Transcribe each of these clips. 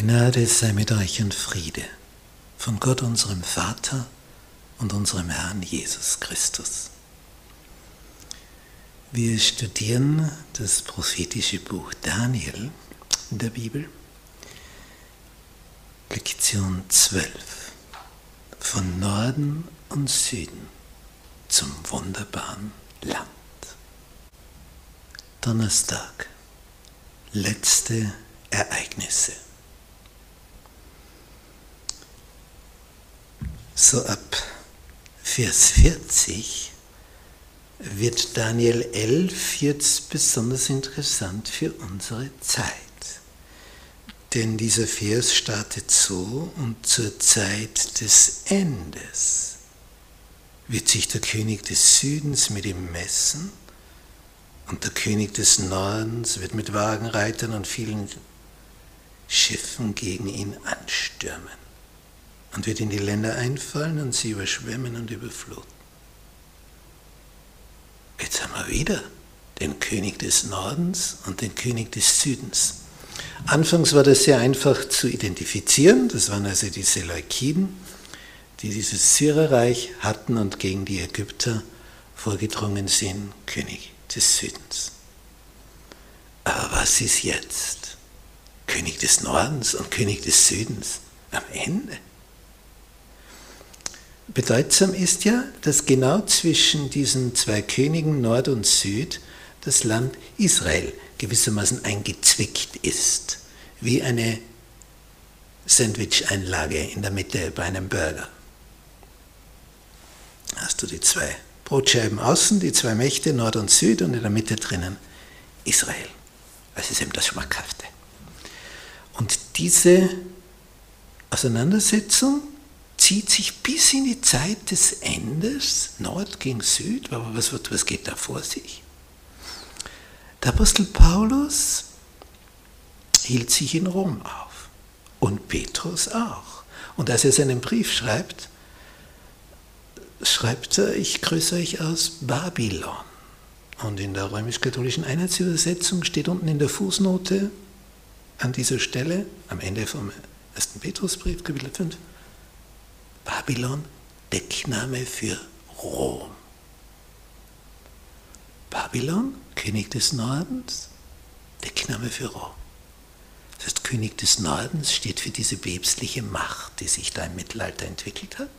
Gnade sei mit euch und Friede von Gott unserem Vater und unserem Herrn Jesus Christus. Wir studieren das prophetische Buch Daniel in der Bibel, Lektion 12, von Norden und Süden zum wunderbaren Land. Donnerstag, letzte Ereignisse. So ab Vers 40 wird Daniel 11 jetzt besonders interessant für unsere Zeit. Denn dieser Vers startet so und zur Zeit des Endes wird sich der König des Südens mit ihm messen und der König des Nordens wird mit Wagenreitern und vielen Schiffen gegen ihn anstürmen und wird in die Länder einfallen und sie überschwemmen und überfluten. Jetzt haben wir wieder den König des Nordens und den König des Südens. Anfangs war das sehr einfach zu identifizieren, das waren also die Seleukiden, die dieses Syrerreich hatten und gegen die Ägypter vorgedrungen sind, König des Südens. Aber was ist jetzt? König des Nordens und König des Südens am Ende? Bedeutsam ist ja, dass genau zwischen diesen zwei Königen Nord und Süd das Land Israel gewissermaßen eingezwickt ist, wie eine Sandwich-Einlage in der Mitte bei einem Burger. Hast du die zwei Brotscheiben außen, die zwei Mächte Nord und Süd und in der Mitte drinnen Israel. Das ist eben das Schmackhafte. Und diese Auseinandersetzung zieht sich bis in die Zeit des Endes, Nord gegen Süd, aber was, was geht da vor sich? Der Apostel Paulus hielt sich in Rom auf und Petrus auch. Und als er seinen Brief schreibt, schreibt er, ich grüße euch aus Babylon. Und in der römisch-katholischen Einheitsübersetzung steht unten in der Fußnote an dieser Stelle, am Ende vom 1. Petrusbrief, Kapitel 5, Babylon, Deckname für Rom. Babylon, König des Nordens, Deckname für Rom. Das heißt, König des Nordens steht für diese päpstliche Macht, die sich da im Mittelalter entwickelt hat.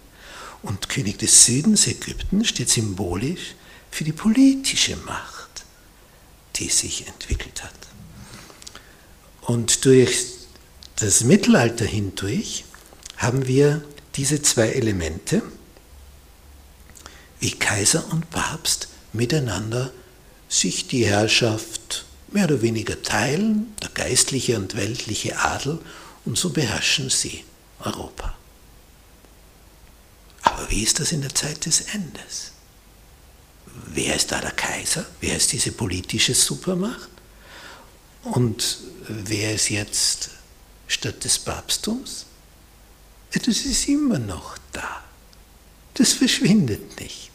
Und König des Südens, Ägypten, steht symbolisch für die politische Macht, die sich entwickelt hat. Und durch das Mittelalter hindurch haben wir diese zwei Elemente, wie Kaiser und Papst miteinander sich die Herrschaft mehr oder weniger teilen, der geistliche und weltliche Adel, und so beherrschen sie Europa. Aber wie ist das in der Zeit des Endes? Wer ist da der Kaiser? Wer ist diese politische Supermacht? Und wer ist jetzt statt des Papsttums? Das ist immer noch da. Das verschwindet nicht.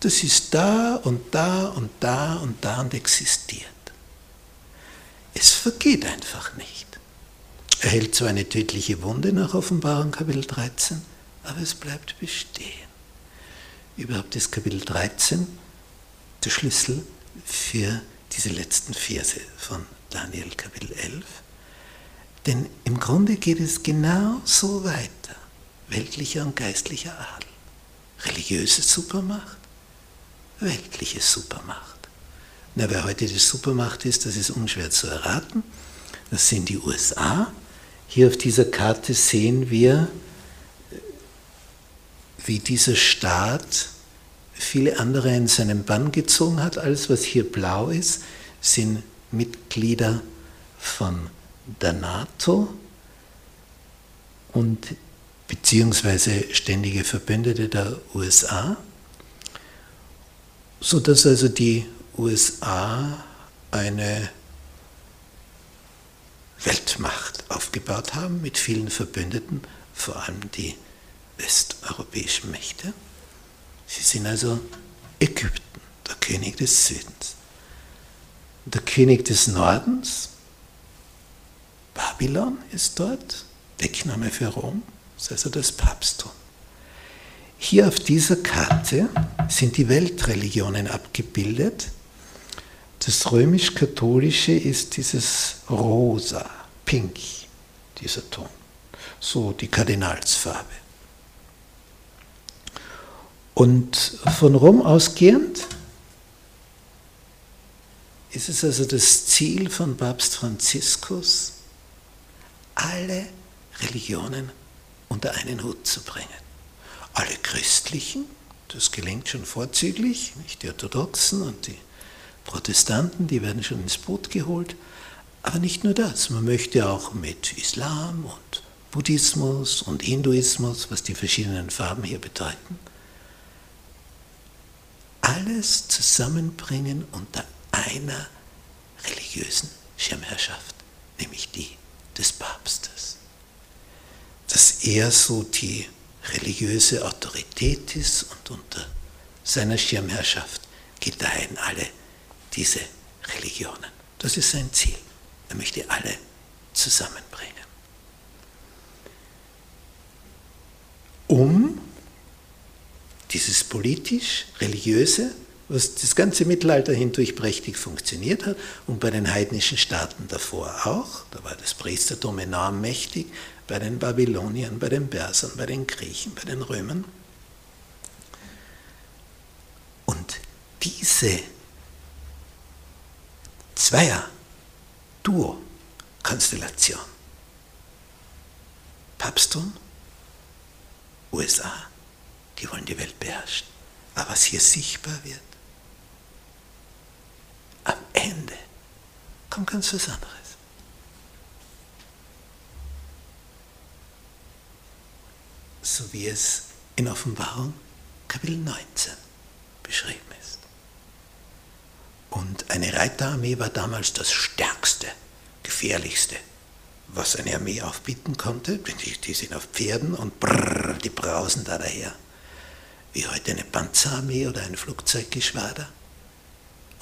Das ist da und da und da und da und existiert. Es vergeht einfach nicht. Er hält zwar eine tödliche Wunde nach Offenbarung Kapitel 13, aber es bleibt bestehen. Überhaupt ist Kapitel 13 der Schlüssel für diese letzten Verse von Daniel Kapitel 11. Denn im Grunde geht es genau so weiter. Weltlicher und geistlicher Adel. Religiöse Supermacht, weltliche Supermacht. Na, wer heute die Supermacht ist, das ist unschwer zu erraten. Das sind die USA. Hier auf dieser Karte sehen wir, wie dieser Staat viele andere in seinen Bann gezogen hat. Alles, was hier blau ist, sind Mitglieder von der NATO und beziehungsweise ständige Verbündete der USA, sodass also die USA eine Weltmacht aufgebaut haben mit vielen Verbündeten, vor allem die westeuropäischen Mächte. Sie sind also Ägypten, der König des Südens. Der König des Nordens Babylon ist dort, Deckname für Rom, das ist also das Papsttum. Hier auf dieser Karte sind die Weltreligionen abgebildet. Das römisch-katholische ist dieses rosa, pink, dieser Ton, so die Kardinalsfarbe. Und von Rom ausgehend ist es also das Ziel von Papst Franziskus, alle Religionen unter einen Hut zu bringen. Alle christlichen, das gelingt schon vorzüglich, nicht die Orthodoxen und die Protestanten, die werden schon ins Boot geholt, aber nicht nur das, man möchte auch mit Islam und Buddhismus und Hinduismus, was die verschiedenen Farben hier bedeuten, alles zusammenbringen unter einer religiösen Schirmherrschaft, nämlich die des Papstes. Dass er so die religiöse Autorität ist und unter seiner Schirmherrschaft gedeihen alle diese Religionen. Das ist sein Ziel. Er möchte alle zusammenbringen. Um dieses politisch-religiöse was das ganze Mittelalter hindurch prächtig funktioniert hat und bei den heidnischen Staaten davor auch. Da war das Priestertum enorm mächtig, bei den Babyloniern, bei den Persern, bei den Griechen, bei den Römern. Und diese Zweier-Duo-Konstellation, Papsttum, USA, die wollen die Welt beherrschen. Aber was hier sichtbar wird, am Ende kommt ganz was anderes. So wie es in Offenbarung Kapitel 19 beschrieben ist. Und eine Reiterarmee war damals das stärkste, gefährlichste, was eine Armee aufbieten konnte. Die, sind auf Pferden und brrr, die brausen da daher. Wie heute eine Panzerarmee oder ein Flugzeuggeschwader.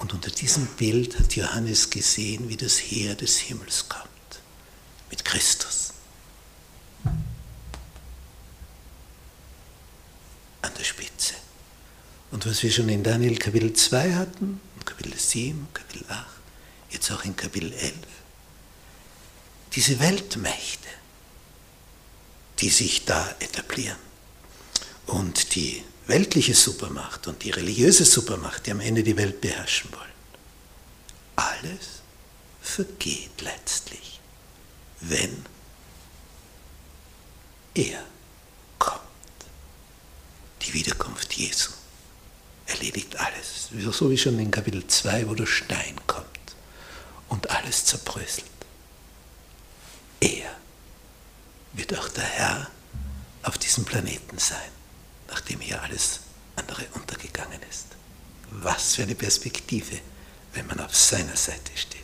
Und unter diesem Bild hat Johannes gesehen, wie das Heer des Himmels kommt. Mit Christus. An der Spitze. Und was wir schon in Daniel Kapitel 2 hatten, Kapitel 7, Kapitel 8, jetzt auch in Kapitel 11, diese Weltmächte, die sich da etablieren und die weltliche Supermacht und die religiöse Supermacht, die am Ende die Welt beherrschen wollen, alles vergeht letztlich, wenn er kommt. Die Wiederkunft Jesu erledigt alles. So wie schon in Kapitel 2, wo der Stein kommt und alles zerbröselt. Er wird auch der Herr auf diesem Planeten sein nachdem hier alles andere untergegangen ist. Was für eine Perspektive, wenn man auf seiner Seite steht.